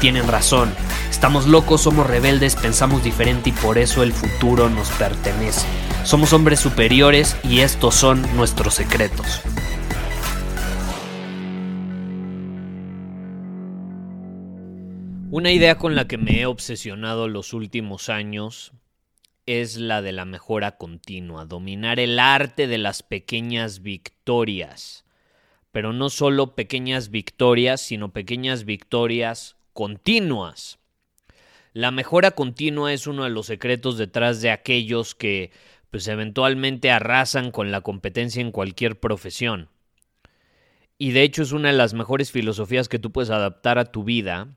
tienen razón. Estamos locos, somos rebeldes, pensamos diferente y por eso el futuro nos pertenece. Somos hombres superiores y estos son nuestros secretos. Una idea con la que me he obsesionado los últimos años es la de la mejora continua, dominar el arte de las pequeñas victorias, pero no solo pequeñas victorias, sino pequeñas victorias continuas. La mejora continua es uno de los secretos detrás de aquellos que pues eventualmente arrasan con la competencia en cualquier profesión. Y de hecho es una de las mejores filosofías que tú puedes adaptar a tu vida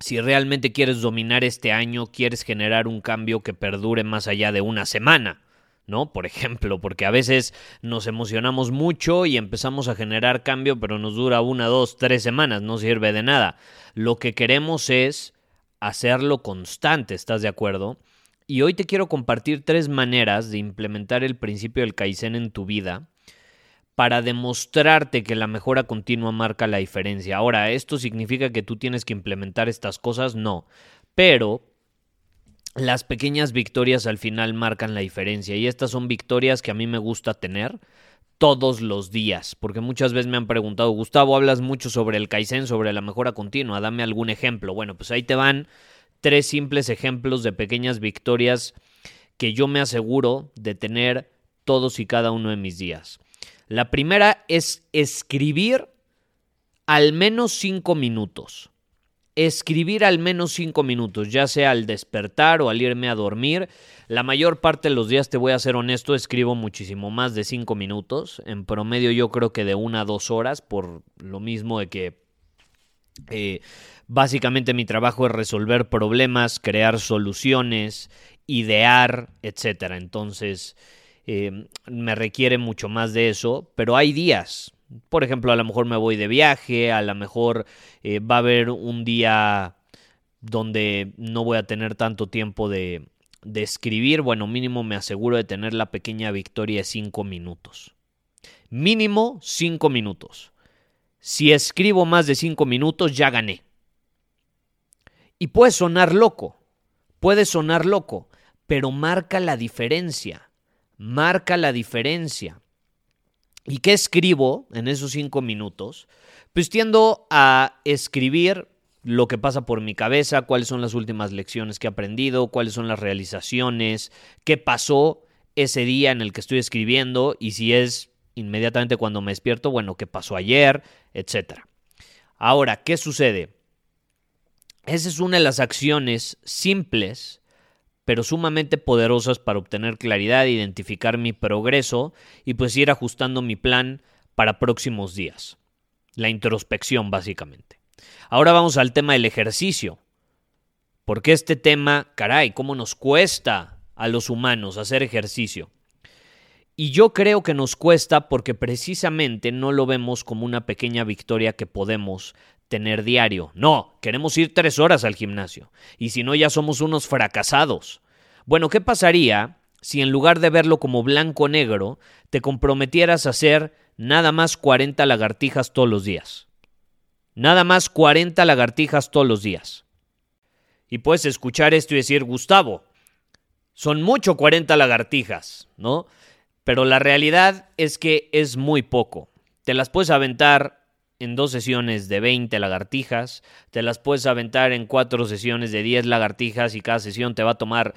si realmente quieres dominar este año, quieres generar un cambio que perdure más allá de una semana, ¿no? Por ejemplo, porque a veces nos emocionamos mucho y empezamos a generar cambio, pero nos dura una, dos, tres semanas, no sirve de nada. Lo que queremos es hacerlo constante, ¿estás de acuerdo? Y hoy te quiero compartir tres maneras de implementar el principio del Kaizen en tu vida para demostrarte que la mejora continua marca la diferencia. Ahora, ¿esto significa que tú tienes que implementar estas cosas? No. Pero las pequeñas victorias al final marcan la diferencia y estas son victorias que a mí me gusta tener todos los días, porque muchas veces me han preguntado, Gustavo, hablas mucho sobre el Kaizen, sobre la mejora continua, dame algún ejemplo. Bueno, pues ahí te van tres simples ejemplos de pequeñas victorias que yo me aseguro de tener todos y cada uno de mis días. La primera es escribir al menos cinco minutos. Escribir al menos cinco minutos, ya sea al despertar o al irme a dormir. La mayor parte de los días, te voy a ser honesto, escribo muchísimo más de cinco minutos. En promedio yo creo que de una a dos horas, por lo mismo de que eh, básicamente mi trabajo es resolver problemas, crear soluciones, idear, etc. Entonces, eh, me requiere mucho más de eso, pero hay días. Por ejemplo, a lo mejor me voy de viaje, a lo mejor eh, va a haber un día donde no voy a tener tanto tiempo de, de escribir. Bueno, mínimo me aseguro de tener la pequeña victoria de cinco minutos. Mínimo cinco minutos. Si escribo más de cinco minutos, ya gané. Y puede sonar loco, puede sonar loco, pero marca la diferencia marca la diferencia. ¿Y qué escribo en esos cinco minutos? Pues tiendo a escribir lo que pasa por mi cabeza, cuáles son las últimas lecciones que he aprendido, cuáles son las realizaciones, qué pasó ese día en el que estoy escribiendo y si es inmediatamente cuando me despierto, bueno, qué pasó ayer, etc. Ahora, ¿qué sucede? Esa es una de las acciones simples pero sumamente poderosas para obtener claridad, identificar mi progreso y pues ir ajustando mi plan para próximos días. La introspección básicamente. Ahora vamos al tema del ejercicio. Porque este tema, caray, cómo nos cuesta a los humanos hacer ejercicio. Y yo creo que nos cuesta porque precisamente no lo vemos como una pequeña victoria que podemos tener diario. No, queremos ir tres horas al gimnasio. Y si no, ya somos unos fracasados. Bueno, ¿qué pasaría si en lugar de verlo como blanco-negro, te comprometieras a hacer nada más 40 lagartijas todos los días? Nada más 40 lagartijas todos los días. Y puedes escuchar esto y decir, Gustavo, son mucho 40 lagartijas, ¿no? Pero la realidad es que es muy poco. Te las puedes aventar en dos sesiones de 20 lagartijas, te las puedes aventar en cuatro sesiones de 10 lagartijas y cada sesión te va a tomar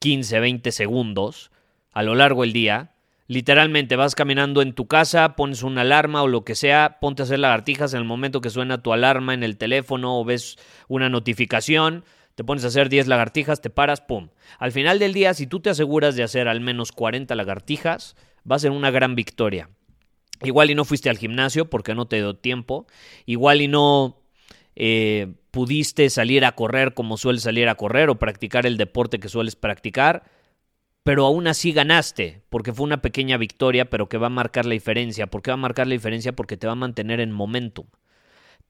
15, 20 segundos a lo largo del día. Literalmente vas caminando en tu casa, pones una alarma o lo que sea, ponte a hacer lagartijas en el momento que suena tu alarma en el teléfono o ves una notificación, te pones a hacer 10 lagartijas, te paras, ¡pum! Al final del día, si tú te aseguras de hacer al menos 40 lagartijas, va a ser una gran victoria. Igual y no fuiste al gimnasio porque no te dio tiempo. Igual y no eh, pudiste salir a correr como sueles salir a correr o practicar el deporte que sueles practicar. Pero aún así ganaste, porque fue una pequeña victoria, pero que va a marcar la diferencia. ¿Por qué va a marcar la diferencia? Porque te va a mantener en momentum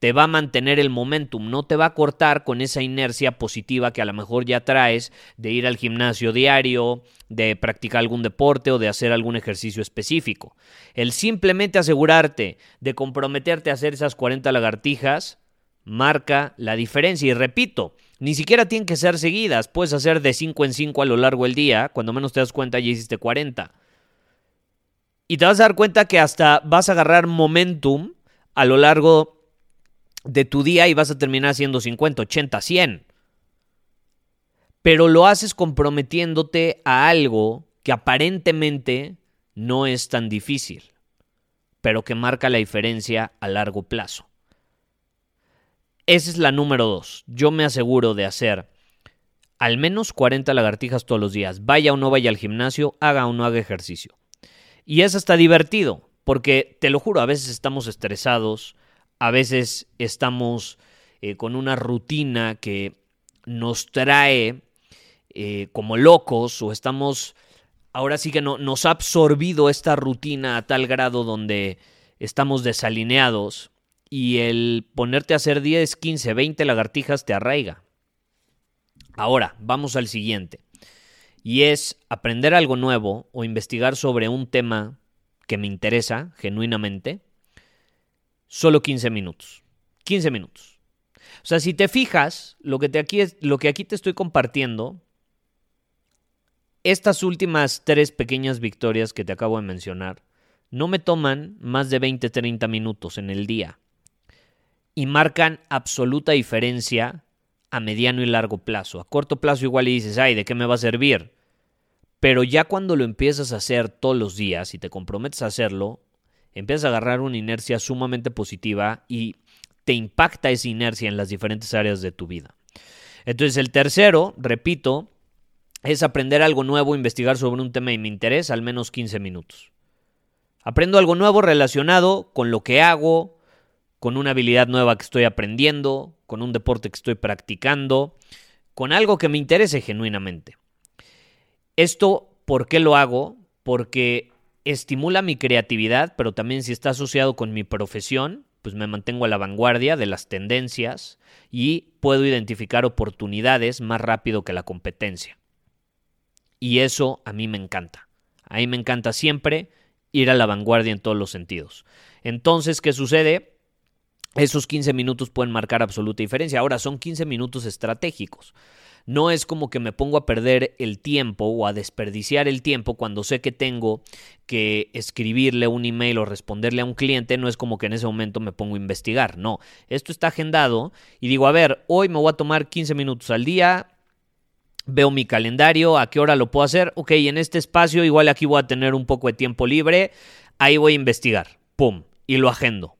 te va a mantener el momentum, no te va a cortar con esa inercia positiva que a lo mejor ya traes de ir al gimnasio diario, de practicar algún deporte o de hacer algún ejercicio específico. El simplemente asegurarte de comprometerte a hacer esas 40 lagartijas marca la diferencia. Y repito, ni siquiera tienen que ser seguidas, puedes hacer de 5 en 5 a lo largo del día, cuando menos te das cuenta ya hiciste 40. Y te vas a dar cuenta que hasta vas a agarrar momentum a lo largo de tu día y vas a terminar haciendo 50, 80, 100. Pero lo haces comprometiéndote a algo que aparentemente no es tan difícil, pero que marca la diferencia a largo plazo. Esa es la número dos. Yo me aseguro de hacer al menos 40 lagartijas todos los días. Vaya o no vaya al gimnasio, haga o no haga ejercicio. Y eso está divertido, porque te lo juro, a veces estamos estresados, a veces estamos eh, con una rutina que nos trae eh, como locos o estamos, ahora sí que no, nos ha absorbido esta rutina a tal grado donde estamos desalineados y el ponerte a hacer 10, 15, 20 lagartijas te arraiga. Ahora, vamos al siguiente. Y es aprender algo nuevo o investigar sobre un tema que me interesa genuinamente solo 15 minutos. 15 minutos. O sea, si te fijas, lo que, te aquí, lo que aquí te estoy compartiendo, estas últimas tres pequeñas victorias que te acabo de mencionar, no me toman más de 20, 30 minutos en el día y marcan absoluta diferencia a mediano y largo plazo. A corto plazo igual dices, ay, ¿de qué me va a servir? Pero ya cuando lo empiezas a hacer todos los días y te comprometes a hacerlo, empiezas a agarrar una inercia sumamente positiva y te impacta esa inercia en las diferentes áreas de tu vida. Entonces el tercero, repito, es aprender algo nuevo, investigar sobre un tema de mi interés, al menos 15 minutos. Aprendo algo nuevo relacionado con lo que hago, con una habilidad nueva que estoy aprendiendo, con un deporte que estoy practicando, con algo que me interese genuinamente. Esto, ¿por qué lo hago? Porque estimula mi creatividad, pero también si está asociado con mi profesión, pues me mantengo a la vanguardia de las tendencias y puedo identificar oportunidades más rápido que la competencia. Y eso a mí me encanta. A mí me encanta siempre ir a la vanguardia en todos los sentidos. Entonces, ¿qué sucede? Esos 15 minutos pueden marcar absoluta diferencia. Ahora son 15 minutos estratégicos. No es como que me pongo a perder el tiempo o a desperdiciar el tiempo cuando sé que tengo que escribirle un email o responderle a un cliente. No es como que en ese momento me pongo a investigar. No, esto está agendado y digo, a ver, hoy me voy a tomar 15 minutos al día. Veo mi calendario, a qué hora lo puedo hacer. Ok, en este espacio igual aquí voy a tener un poco de tiempo libre. Ahí voy a investigar. ¡Pum! Y lo agendo.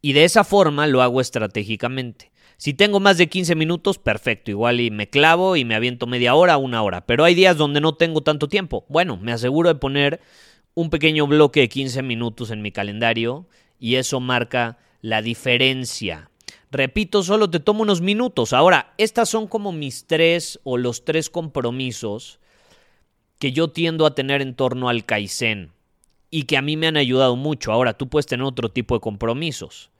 Y de esa forma lo hago estratégicamente. Si tengo más de 15 minutos, perfecto, igual y me clavo y me aviento media hora, una hora. Pero hay días donde no tengo tanto tiempo. Bueno, me aseguro de poner un pequeño bloque de 15 minutos en mi calendario y eso marca la diferencia. Repito, solo te tomo unos minutos. Ahora, estas son como mis tres o los tres compromisos que yo tiendo a tener en torno al Kaizen y que a mí me han ayudado mucho. Ahora, tú puedes tener otro tipo de compromisos,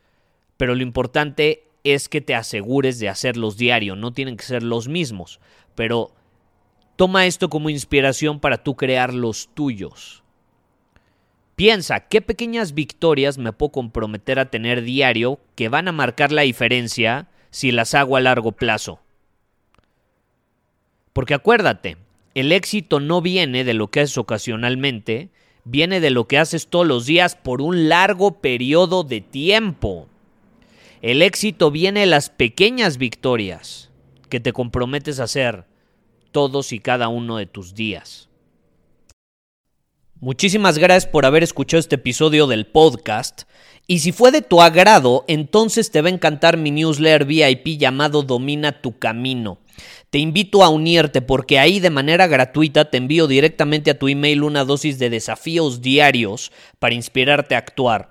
pero lo importante es que te asegures de hacerlos diario, no tienen que ser los mismos, pero toma esto como inspiración para tú crear los tuyos. Piensa, ¿qué pequeñas victorias me puedo comprometer a tener diario que van a marcar la diferencia si las hago a largo plazo? Porque acuérdate, el éxito no viene de lo que haces ocasionalmente, viene de lo que haces todos los días por un largo periodo de tiempo. El éxito viene de las pequeñas victorias que te comprometes a hacer todos y cada uno de tus días. Muchísimas gracias por haber escuchado este episodio del podcast. Y si fue de tu agrado, entonces te va a encantar mi newsletter VIP llamado Domina tu Camino. Te invito a unirte porque ahí de manera gratuita te envío directamente a tu email una dosis de desafíos diarios para inspirarte a actuar.